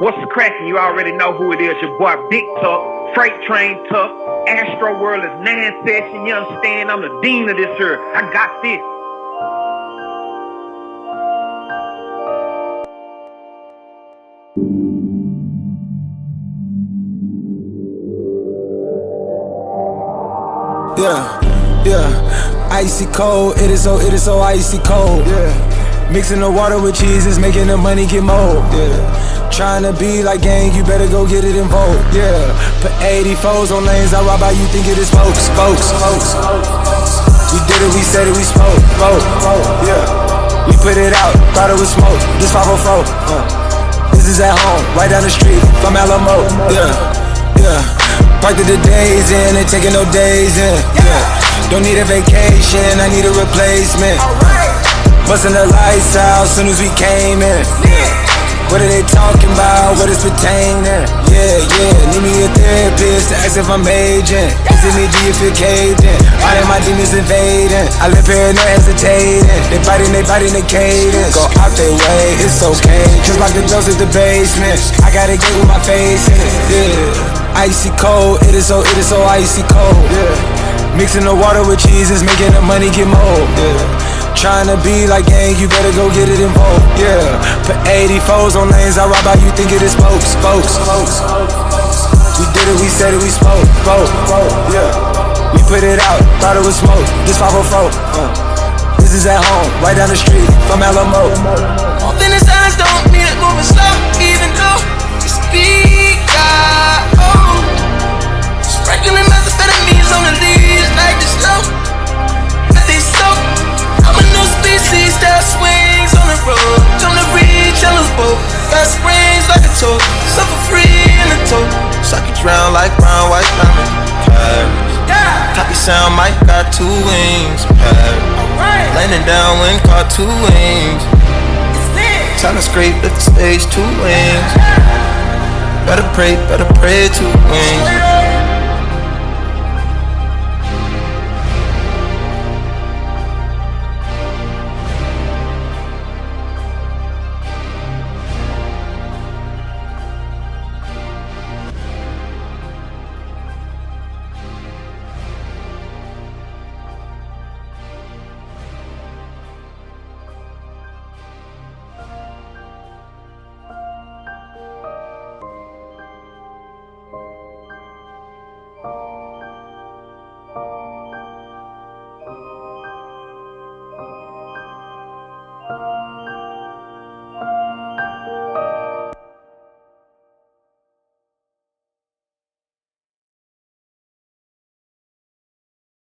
What's the cracking? You already know who it is. Your boy Big Tuck, Freight Train Tuck. Astro World is nine session. You understand? I'm the dean of this here. I got this. Yeah, yeah. Icy cold, it is so, it is so icy cold. Yeah. Mixing the water with cheese is making the money get mold. Yeah. Trying to be like gang, you better go get it involved. Yeah. Put 80 foes on lanes, I rob how you think it is folks, folks, folks. We did it, we said it, we spoke, spoke, yeah. We put it out, thought it was smoke. This 504, uh. This is at home, right down the street from Alamo, yeah, yeah. Parked the days in and taking no days in. Yeah. Don't need a vacation, I need a replacement. Busting the lights out soon as we came in. What are they talking about? What is pertaining? Yeah, yeah. Need me a therapist to ask if I'm aging. Is it me? Do you feel? All of my demons invading. I live here no hesitating. They biting, they biting the cadence. Go out their way, it's okay. Just like the doors at the basement. I gotta get with my face in it. Yeah. Icy cold, it is so, it is so icy cold. Yeah. Mixing the water with cheese is making the money get mold. Yeah. Trying to be like gang, you better go get it involved. Yeah. Put 80 foes on lanes, I rob how you think it is folks, folks. We did it, we said it, we spoke, spoke, spoke. Yeah. We put it out, thought it was smoke. This 504. Uh. This is at home, right down the street from Alamo. In his eyes don't mean it moving slow, even sound, Mike got two wings. Right. Landing down when caught two wings. Time to scrape, lift the stage, two wings. Better pray, better pray, two wings.